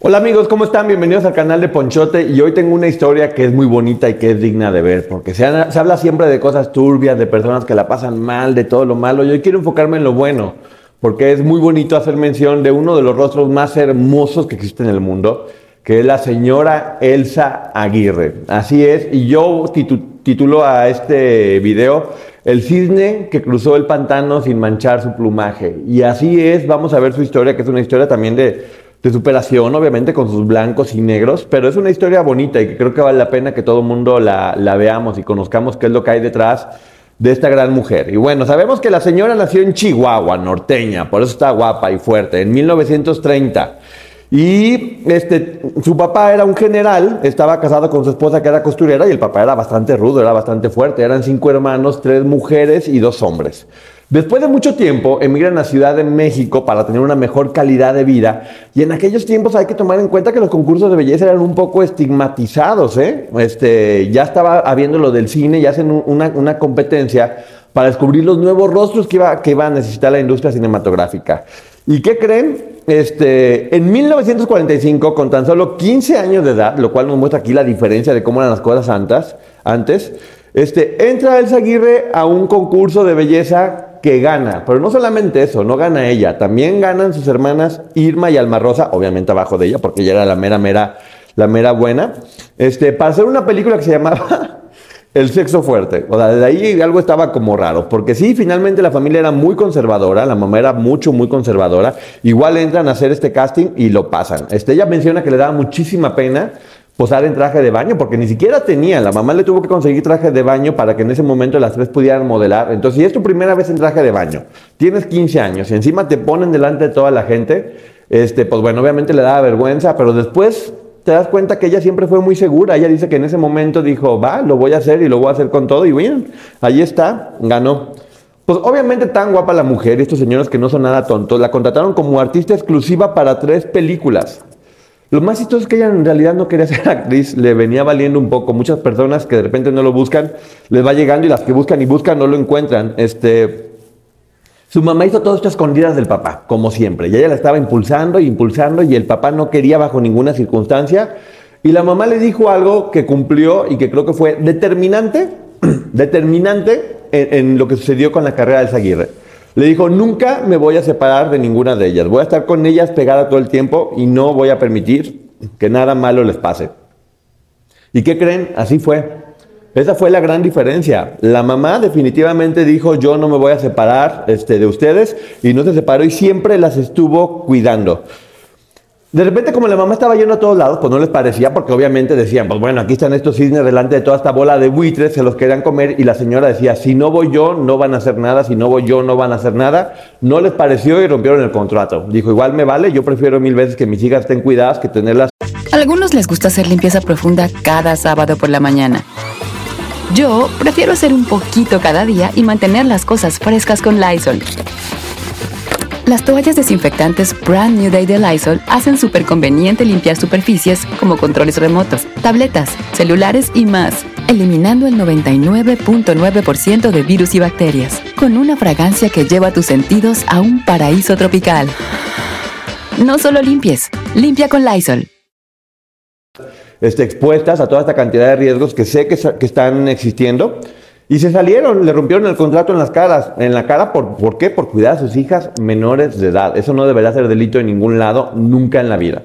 Hola amigos, ¿cómo están? Bienvenidos al canal de Ponchote y hoy tengo una historia que es muy bonita y que es digna de ver, porque se, habla siempre de cosas turbias, de personas que la pasan mal, de todo lo malo. Yo hoy quiero enfocarme en lo bueno, porque es muy bonito hacer mención de uno de los rostros más hermosos que existen en el mundo, que es la señora Elsa Aguirre. Así es, y yo titulo a este video El cisne que cruzó el pantano sin manchar su plumaje. Y así es, vamos a ver su historia, que es una historia también de de superación, obviamente con sus blancos y negros, pero es una historia bonita y que creo que vale la pena que todo el mundo la, veamos y conozcamos qué es lo que hay detrás de esta gran mujer. Y bueno, sabemos que la señora nació en Chihuahua, norteña, por eso está guapa y fuerte, en 1930. Y este, su papá era un general, estaba casado con su esposa que era costurera y el papá era bastante rudo, era bastante fuerte. Eran cinco hermanos, tres mujeres y dos hombres. Después de mucho tiempo, emigran a Ciudad de México para tener una mejor calidad de vida. Y en aquellos tiempos hay que tomar en cuenta que los concursos de belleza eran un poco estigmatizados. ¿eh? Este, ya estaba habiendo lo del cine, ya hacen una, competencia para descubrir los nuevos rostros que iba, que iba a necesitar la industria cinematográfica. ¿Y qué creen? Este, en 1945, con tan solo 15 años de edad, lo cual nos muestra aquí la diferencia de cómo eran las cosas antes, antes este, entra Elsa Aguirre a un concurso de belleza que gana, pero no solamente eso, no gana ella, también ganan sus hermanas Irma y Alma Rosa, obviamente abajo de ella, porque ella era la mera, mera, la mera buena, este, para hacer una película que se llamaba El sexo fuerte. O sea, desde ahí algo estaba como raro, porque sí, finalmente la familia era muy conservadora, la mamá era mucho, muy conservadora, igual entran a hacer este casting y lo pasan. Este, ella menciona que le daba muchísima pena posar en traje de baño, porque ni siquiera tenía, la mamá le tuvo que conseguir traje de baño para que en ese momento las tres pudieran modelar. Entonces, si es tu primera vez en traje de baño, tienes 15 años y encima te ponen delante de toda la gente, este, pues bueno, obviamente le daba vergüenza, pero después te das cuenta que ella siempre fue muy segura. Ella dice que en ese momento dijo, va, lo voy a hacer y lo voy a hacer con todo. Y bueno, ahí está, ganó. Pues obviamente tan guapa la mujer, estos señores que no son nada tontos, la contrataron como artista exclusiva para tres películas. Lo más chistoso es que ella en realidad no quería ser actriz, le venía valiendo un poco. Muchas personas que de repente no lo buscan, les va llegando y las que buscan y buscan no lo encuentran. Este, su mamá hizo todo esto a escondidas del papá, como siempre. Y ella la estaba impulsando y impulsando y el papá no quería bajo ninguna circunstancia. Y la mamá le dijo algo que cumplió y que creo que fue determinante, determinante en, lo que sucedió con la carrera de Zaguirre. Le dijo, nunca me voy a separar de ninguna de ellas. Voy a estar con ellas pegada todo el tiempo y no voy a permitir que nada malo les pase. ¿Y qué creen? Así fue. Esa fue la gran diferencia. La mamá definitivamente dijo, yo no me voy a separar este, de ustedes y no se separó y siempre las estuvo cuidando. De repente, como la mamá estaba yendo a todos lados, pues no les parecía, porque obviamente decían, pues bueno, aquí están estos cisnes delante de toda esta bola de buitres, se los querían comer, y la señora decía, si no voy yo, no van a hacer nada, si no voy yo, no van a hacer nada. No les pareció y rompieron el contrato. Dijo, igual me vale, yo prefiero mil veces que mis hijas estén cuidadas que tenerlas. A algunos les gusta hacer limpieza profunda cada sábado por la mañana. Yo prefiero hacer un poquito cada día y mantener las cosas frescas con Lysol. Las toallas desinfectantes Brand New Day de Lysol hacen súper conveniente limpiar superficies como controles remotos, tabletas, celulares y más, eliminando el 99.9% de virus y bacterias, con una fragancia que lleva tus sentidos a un paraíso tropical. No solo limpies, limpia con Lysol. Este, expuestas a toda esta cantidad de riesgos que sé que, que están existiendo Y se salieron, le rompieron el contrato en las caras, en la cara, ¿por, ¿por qué? Por cuidar a sus hijas menores de edad. Eso no debería ser delito en ningún lado, nunca en la vida.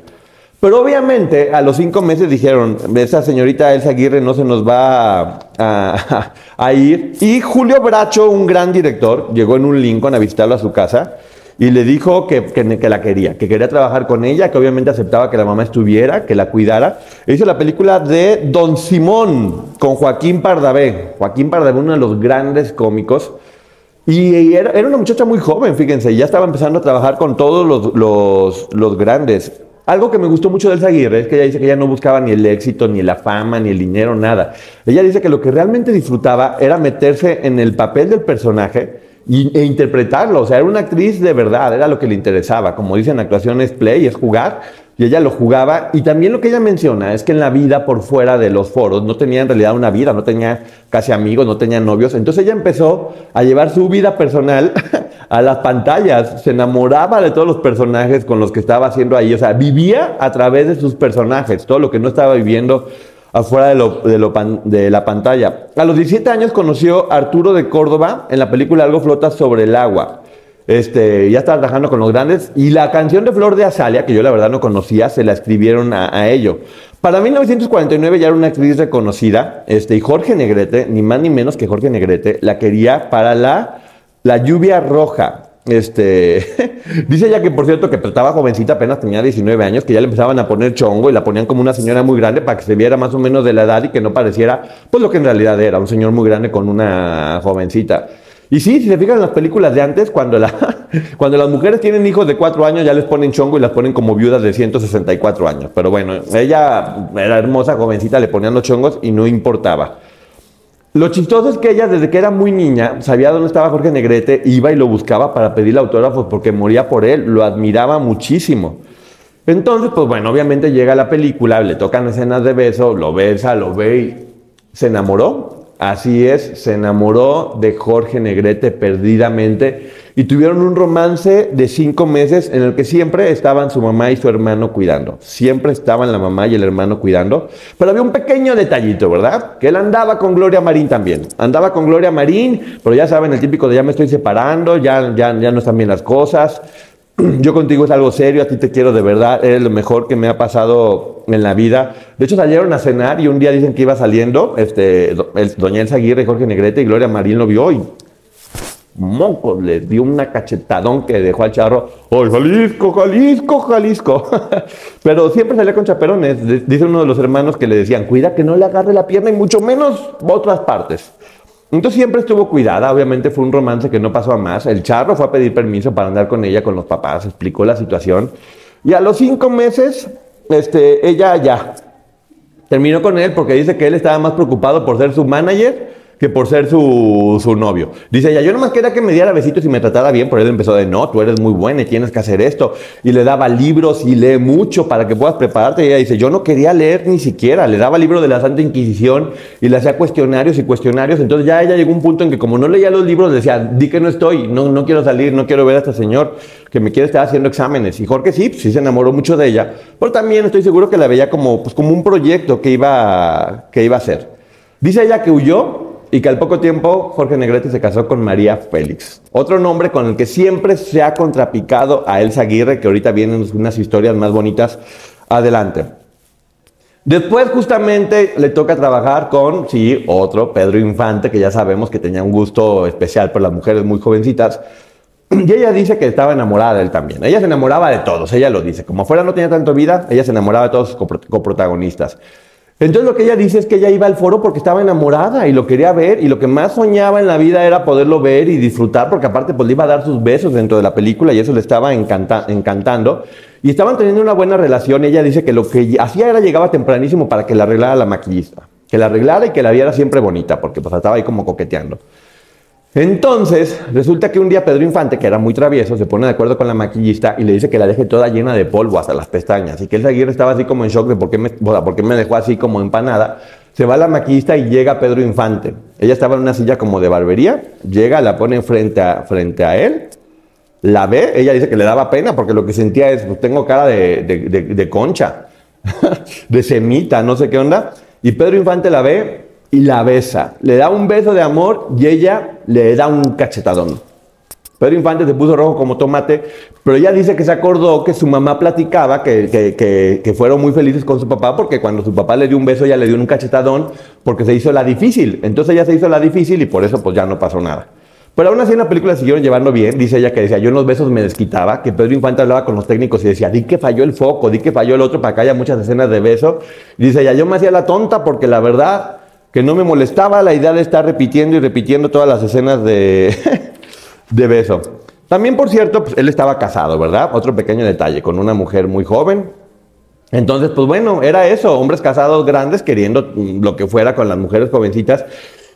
Pero obviamente a los cinco meses dijeron, esa señorita Elsa Aguirre no se nos va a, a- a ir. Y Julio Bracho, un gran director, llegó en un Lincoln a visitarlo a su casa y le dijo que, que- la quería, que quería trabajar con ella, que obviamente aceptaba que la mamá estuviera, que la cuidara. Hizo la película de Don Simón con Joaquín Pardavé. Joaquín Pardavé, uno de los grandes cómicos. Y era, era una muchacha muy joven, fíjense, y ya estaba empezando a trabajar con todos los, los- los grandes. Algo que me gustó mucho de Elsa Aguirre es que ella dice que ella no buscaba ni el éxito, ni la fama, ni el dinero, nada. Ella dice que lo que realmente disfrutaba era meterse en el papel del personaje y- e interpretarlo. O sea, era una actriz de verdad, era lo que le interesaba. Como dicen, actuación es play, es jugar. Y ella lo jugaba. Y también lo que ella menciona es que en la vida por fuera de los foros no tenía en realidad una vida, no tenía casi amigos, no tenía novios. Entonces ella empezó a llevar su vida personal a las pantallas. Se enamoraba de todos los personajes con los que estaba haciendo ahí. O sea, vivía a través de sus personajes, todo lo que no estaba viviendo afuera de, lo- de la pantalla. A los 17 años conoció a Arturo de Córdoba en la película Algo flota sobre el agua. Este, ya estaba trabajando con los grandes y la canción de Flor de Azalia, que yo la verdad no conocía, se la escribieron a, a ello. Para 1949 ya era una actriz reconocida, este, y Jorge Negrete, ni más ni menos que Jorge Negrete, la quería para la, la lluvia roja. Este, dice ella que por cierto que estaba jovencita, apenas tenía 19 años, que ya le empezaban a poner chongo y la ponían como una señora muy grande para que se viera más o menos de la edad y que no pareciera pues lo que en realidad era, un señor muy grande con una jovencita. Y sí, si se fijan en las películas de antes, cuando, la, cuando las mujeres tienen hijos de 4 años ya les ponen chongo y las ponen como viudas de 164 años. Pero bueno, ella era hermosa, jovencita, le ponían los chongos y no importaba. Lo chistoso es que ella desde que era muy niña sabía dónde estaba Jorge Negrete, iba y lo buscaba para pedirle autógrafos porque moría por él, lo admiraba muchísimo. Entonces, pues bueno, obviamente llega la película, le tocan escenas de beso, lo besa, lo ve y se enamoró. Así es, se enamoró de Jorge Negrete perdidamente y tuvieron un romance de cinco meses en el que siempre estaban su mamá y su hermano cuidando. Siempre estaban la mamá y el hermano cuidando. Pero había un pequeño detallito, ¿verdad? Que él andaba con Gloria Marín también. Andaba con Gloria Marín, pero ya saben, el típico de ya me estoy separando, ya, ya, ya no están bien las cosas. Yo contigo es algo serio, a ti te quiero de verdad, eres lo mejor que me ha pasado en la vida. De hecho, salieron a cenar y un día dicen que iba saliendo, este, doña Elsa Aguirre, Jorge Negrete y Gloria Marín lo vio y mocos, le dio una cachetadón que dejó al charro, ¡ay, Jalisco, Jalisco, Jalisco! Pero siempre salía con chaperones. Dice uno de los hermanos que le decían, cuida que no le agarre la pierna y mucho menos otras partes. Entonces siempre estuvo cuidada, obviamente fue un romance que no pasó a más. El charro fue a pedir permiso para andar con ella, con los papás, explicó la situación. Y a los cinco meses, este, ella ya terminó con él porque dice que él estaba más preocupado por ser su manager que por ser su, su novio. Dice ella, yo nomás quería que me diera besitos y me tratara bien, por él empezó de, no, tú eres muy buena y tienes que hacer esto. Y le daba libros y lee mucho para que puedas prepararte. Y ella dice, yo no quería leer ni siquiera, le daba libros de la Santa Inquisición y le hacía cuestionarios y cuestionarios. Entonces ya ella llegó a un punto en que como no leía los libros, decía, di que no estoy, no, no quiero salir, no quiero ver a este señor que me quiere estar haciendo exámenes. Y Jorge sí, sí se enamoró mucho de ella, pero también estoy seguro que la veía como, pues, como un proyecto que iba, que iba a hacer. Dice ella que huyó y que al poco tiempo Jorge Negrete se casó con María Félix, otro nombre con el que siempre se ha contrapicado a Elsa Aguirre, que ahorita vienen unas historias más bonitas adelante. Después justamente le toca trabajar con, sí, otro, Pedro Infante, que ya sabemos que tenía un gusto especial por las mujeres muy jovencitas. Y ella dice que estaba enamorada de él también. Ella se enamoraba de todos, ella lo dice. Como fuera no tenía tanto vida, ella se enamoraba de todos sus copro- coprotagonistas. Entonces lo que ella dice es que ella iba al foro porque estaba enamorada y lo quería ver y lo que más soñaba en la vida era poderlo ver y disfrutar porque aparte pues le iba a dar sus besos dentro de la película y eso le estaba encanta- encantando y estaban teniendo una buena relación. Ella dice que lo que hacía era llegaba tempranísimo para que la arreglara la maquillista, que la arreglara y que la viera siempre bonita porque pues estaba ahí como coqueteando. Entonces, resulta que un día Pedro Infante, que era muy travieso, se pone de acuerdo con la maquillista y le dice que la deje toda llena de polvo hasta las pestañas. Y que el Aguirre estaba así como en shock de por qué, me, o me dejó así como empanada. Se va la maquillista y llega Pedro Infante. Ella estaba en una silla como de barbería, llega, la pone frente a, frente a él, la ve, ella dice que le daba pena porque lo que sentía es, pues tengo cara de, de- de- de concha, de semita, no sé qué onda. Y Pedro Infante la ve y la besa. Le da un beso de amor y ella le da un cachetadón. Pedro Infante se puso rojo como tomate, pero ella dice que se acordó que su mamá platicaba que, que, que, fueron muy felices con su papá porque cuando su papá le dio un beso ella le dio un cachetadón porque se hizo la difícil. Entonces ella se hizo la difícil y por eso pues ya no pasó nada. Pero aún así en la película siguieron llevando bien. Dice ella que decía, yo en los besos me desquitaba, que Pedro Infante hablaba con los técnicos y decía, di que falló el foco, di que falló el otro para que haya muchas escenas de beso. Dice ella, yo me hacía la tonta porque la verdad que no me molestaba la idea de estar repitiendo y repitiendo todas las escenas de, de beso. También, por cierto, pues, él estaba casado, ¿verdad? Otro pequeño detalle, con una mujer muy joven. Entonces, pues bueno, era eso, hombres casados grandes queriendo lo que fuera con las mujeres jovencitas.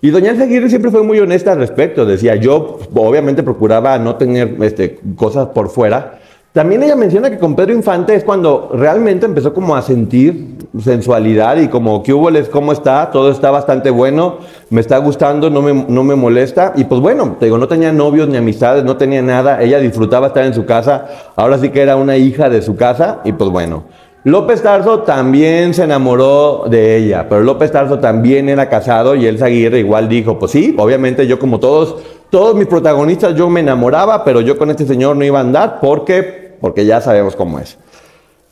Y doña Aguirre siempre fue muy honesta al respecto. Decía, yo obviamente procuraba no tener este, cosas por fuera. También ella menciona que con Pedro Infante es cuando realmente empezó como a sentir sensualidad y como, ¿qué hubo? ¿Cómo está? Todo está bastante bueno, me está gustando, no me, no me molesta. Y pues bueno, digo, no tenía novios ni amistades, no tenía nada. Ella disfrutaba estar en su casa. Ahora sí que era una hija de su casa. Y pues bueno. López Tarso también se enamoró de ella, pero López Tarso también era casado y Elsa Aguirre igual dijo, pues sí, obviamente yo como todos, todos mis protagonistas yo me enamoraba, pero yo con este señor no iba a andar porque, porque ya sabemos cómo es.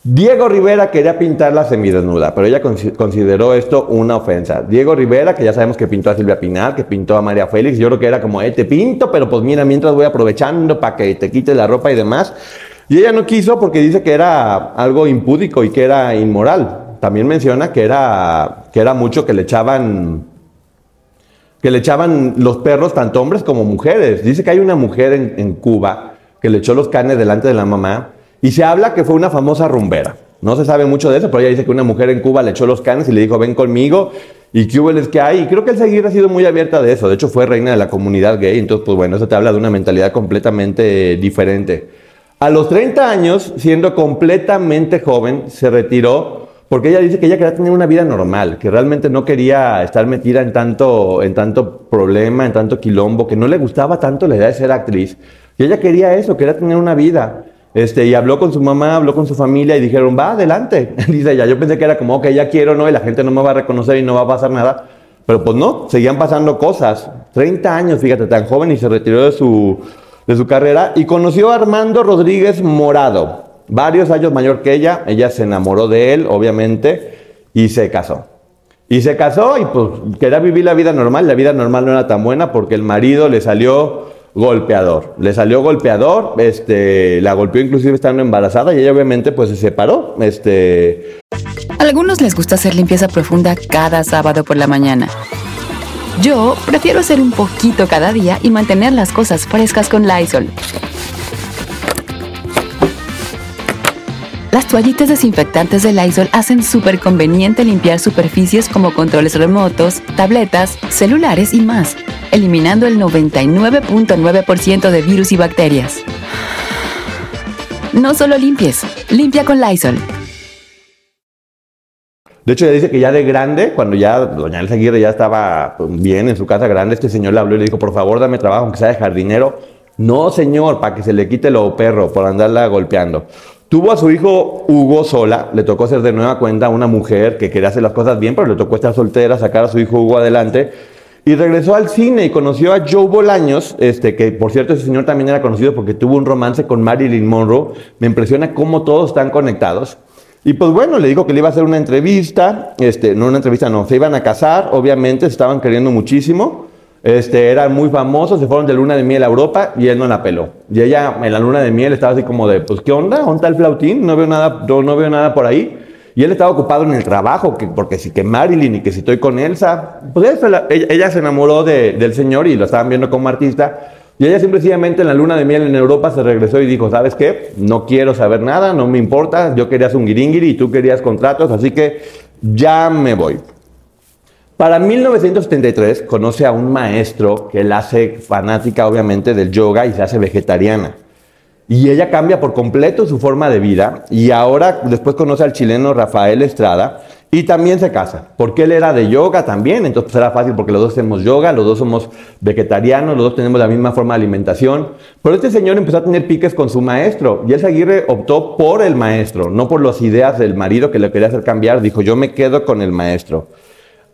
Diego Rivera quería pintarla semidesnuda, pero ella consideró esto una ofensa. Diego Rivera, que ya sabemos que pintó a Silvia Pinal, que pintó a María Félix, yo creo que era como, eh, te pinto, pero pues mira, mientras voy aprovechando para que te quites la ropa y demás. Y ella no quiso porque dice que era algo impúdico y que era inmoral. También menciona que era, que era mucho que le echaban que le echaban los perros tanto hombres como mujeres. Dice que hay una mujer en, Cuba que le echó los canes delante de la mamá y se habla que fue una famosa rumbera. No se sabe mucho de eso, pero ella dice que una mujer en Cuba le echó los canes y le dijo, ven conmigo. ¿Y qué hubo es que hay? Y creo que el seguir ha sido muy abierta de eso. De hecho, fue reina de la comunidad gay. Entonces, pues bueno, eso te habla de una mentalidad completamente diferente. A los 30 años, siendo completamente joven, se retiró porque ella dice que ella quería tener una vida normal, que realmente no quería estar metida en tanto, en tanto problema, en tanto quilombo, que no le gustaba tanto la idea de ser actriz. Y ella quería eso, quería tener una vida. Este, y habló con su mamá, habló con su familia y dijeron, va, adelante. Dice ella, yo pensé que era como, ok, ya quiero, ¿no? Y la gente no me va a reconocer y no va a pasar nada. Pero pues no, seguían pasando cosas. 30 años, fíjate, tan joven y se retiró de su, de su carrera y conoció a Armando Rodríguez Morado, varios años mayor que ella. Ella se enamoró de él, obviamente, y se casó. Y se casó y pues quería vivir la vida normal. La vida normal no era tan buena porque el marido le salió golpeador. Le salió golpeador, este, la golpeó inclusive estando embarazada y ella obviamente pues se separó. Este... A algunos les gusta hacer limpieza profunda cada sábado por la mañana. Yo prefiero hacer un poquito cada día y mantener las cosas frescas con Lysol. Las toallitas desinfectantes de Lysol hacen súper conveniente limpiar superficies como controles remotos, tabletas, celulares y más, eliminando el 99.9% de virus y bacterias. No solo limpies, limpia con Lysol. De hecho, ella dice que ya de grande, cuando ya doña Elsa Aguirre ya estaba pues, bien en su casa grande, este señor le habló y le dijo, por favor, dame trabajo, aunque sea de jardinero. No, señor, para que se le quite lo perro, por andarla golpeando. Tuvo a su hijo Hugo sola, le tocó ser de nueva cuenta una mujer que quería hacer las cosas bien, pero le tocó estar soltera, sacar a su hijo Hugo adelante. Y regresó al cine y conoció a Joe Bolaños, este, que por cierto ese señor también era conocido porque tuvo un romance con Marilyn Monroe. Me impresiona cómo todos están conectados. Y pues bueno, le dijo que le iba a hacer una entrevista, este, no una entrevista, no, se iban a casar, obviamente, se estaban queriendo muchísimo, este, eran muy famosos, se fueron de luna de miel a Europa y él no la peló. Y ella en la luna de miel estaba así como de, pues, ¿qué onda? ¿Dónde el flautín? No veo nada, no, veo nada por ahí. Y él estaba ocupado en el trabajo, que, porque si que Marilyn y que si estoy con Elsa, pues ella, se enamoró del señor y lo estaban viendo como artista. Y ella simplemente en la luna de miel en Europa se regresó y dijo, ¿sabes qué? No quiero saber nada, no me importa, yo querías un guiringiri y tú querías contratos, así que ya me voy. Para 1973 conoce a un maestro que la hace fanática obviamente del yoga y se hace vegetariana. Y ella cambia por completo su forma de vida y ahora después conoce al chileno Rafael Estrada y también se casa, porque él era de yoga también, entonces pues, era fácil porque los dos hacemos yoga, los dos somos vegetarianos, los dos tenemos la misma forma de alimentación. Pero este señor empezó a tener piques con su maestro y ese Aguirre optó por el maestro, no por las ideas del marido que le quería hacer cambiar, dijo yo me quedo con el maestro.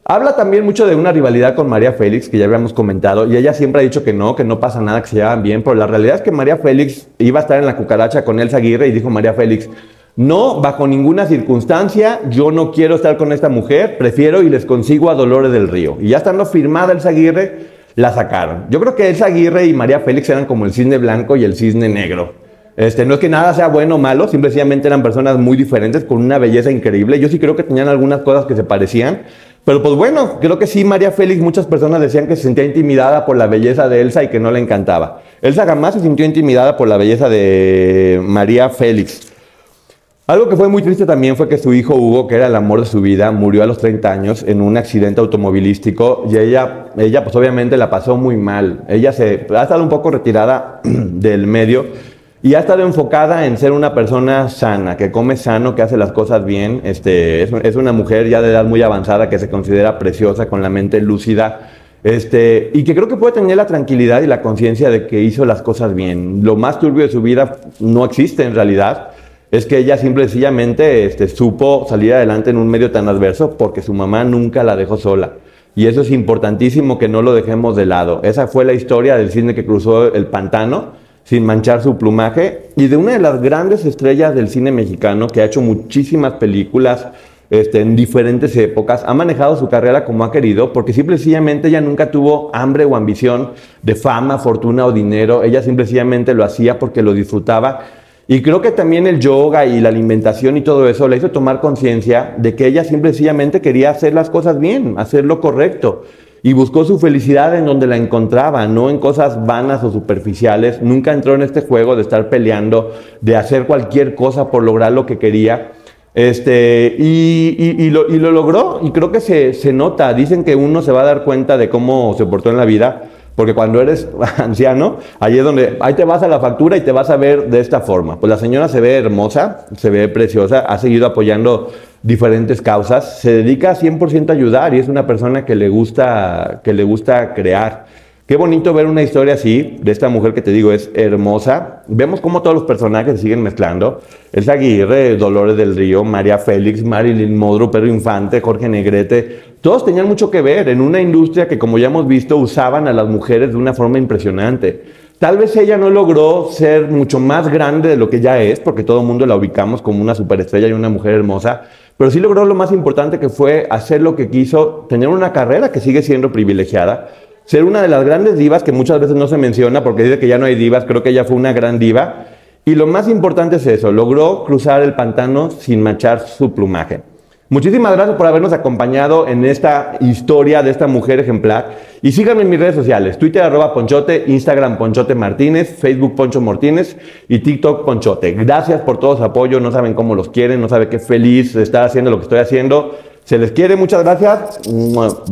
Habla también mucho de una rivalidad con María Félix, que ya habíamos comentado, y ella siempre ha dicho que no, que no pasa nada, que se llevan bien, pero la realidad es que María Félix iba a estar en la cucaracha con Elsa Aguirre y dijo María Félix, no, bajo ninguna circunstancia, yo no quiero estar con esta mujer, prefiero y les consigo a Dolores del Río. Y ya estando firmada Elsa Aguirre, la sacaron. Yo creo que Elsa Aguirre y María Félix eran como el cisne blanco y el cisne negro. Este, no es que nada sea bueno o malo, simplemente eran personas muy diferentes con una belleza increíble. Yo sí creo que tenían algunas cosas que se parecían, pero pues bueno, creo que sí, María Félix, muchas personas decían que se sentía intimidada por la belleza de Elsa y que no le encantaba. Elsa jamás se sintió intimidada por la belleza de María Félix. Algo que fue muy triste también fue que su hijo Hugo, que era el amor de su vida, murió a los 30 años en un accidente automovilístico y ella, ella pues obviamente la pasó muy mal. Ella se ha estado un poco retirada del medio y ha estado enfocada en ser una persona sana, que come sano, que hace las cosas bien. Este, es, una mujer ya de edad muy avanzada que se considera preciosa, con la mente lúcida. Este, y que creo que puede tener la tranquilidad y la conciencia de que hizo las cosas bien. Lo más turbio de su vida no existe en realidad es que ella simple sencillamente este, supo salir adelante en un medio tan adverso porque su mamá nunca la dejó sola. Y eso es importantísimo que no lo dejemos de lado. Esa fue la historia del cine que cruzó el pantano sin manchar su plumaje y de una de las grandes estrellas del cine mexicano que ha hecho muchísimas películas este, en diferentes épocas, ha manejado su carrera como ha querido, porque simple sencillamente ella nunca tuvo hambre o ambición de fama, fortuna o dinero, ella simple sencillamente lo hacía porque lo disfrutaba y creo que también el yoga y la alimentación y todo eso le hizo tomar conciencia de que ella simple sencillamente quería hacer las cosas bien, hacer lo correcto. Y buscó su felicidad en donde la encontraba, no en cosas vanas o superficiales. Nunca entró en este juego de estar peleando, de hacer cualquier cosa por lograr lo que quería. Este, y, lo, y lo, logró, y creo que se, se nota. Dicen que uno se va a dar cuenta de cómo se portó en la vida porque cuando eres anciano, ahí es donde, ahí te vas a la factura y te vas a ver de esta forma. Pues la señora se ve hermosa, se ve preciosa, ha seguido apoyando diferentes causas, se dedica 100% a ayudar y es una persona que le gusta, que le gusta crear. Qué bonito ver una historia así, de esta mujer que te digo es hermosa. Vemos cómo todos los personajes se siguen mezclando. Es Aguirre, Dolores del Río, María Félix, Marilyn Modro, Pedro Infante, Jorge Negrete. Todos tenían mucho que ver en una industria que, como ya hemos visto, usaban a las mujeres de una forma impresionante. Tal vez ella no logró ser mucho más grande de lo que ya es, porque todo el mundo la ubicamos como una superestrella y una mujer hermosa, pero sí logró lo más importante que fue hacer lo que quiso, tener una carrera que sigue siendo privilegiada, ser una de las grandes divas que muchas veces no se menciona porque dice que ya no hay divas, creo que ella fue una gran diva. Y lo más importante es eso, logró cruzar el pantano sin manchar su plumaje. Muchísimas gracias por habernos acompañado en esta historia de esta mujer ejemplar. Y síganme en mis redes sociales, Twitter arroba Ponchote, Instagram Ponchote Martínez, Facebook Poncho Martínez y TikTok Ponchote. Gracias por todo su apoyo, no saben cómo los quieren, no saben qué feliz estar haciendo lo que estoy haciendo. Se les quiere, muchas gracias.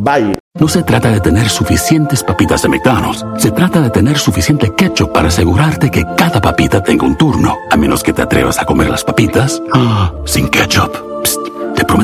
Bye. No se trata de tener suficientes papitas de McDonald's. Se trata de tener suficiente ketchup para asegurarte que cada papita tenga un turno. A menos que te atrevas a comer las papitas ah, sin ketchup.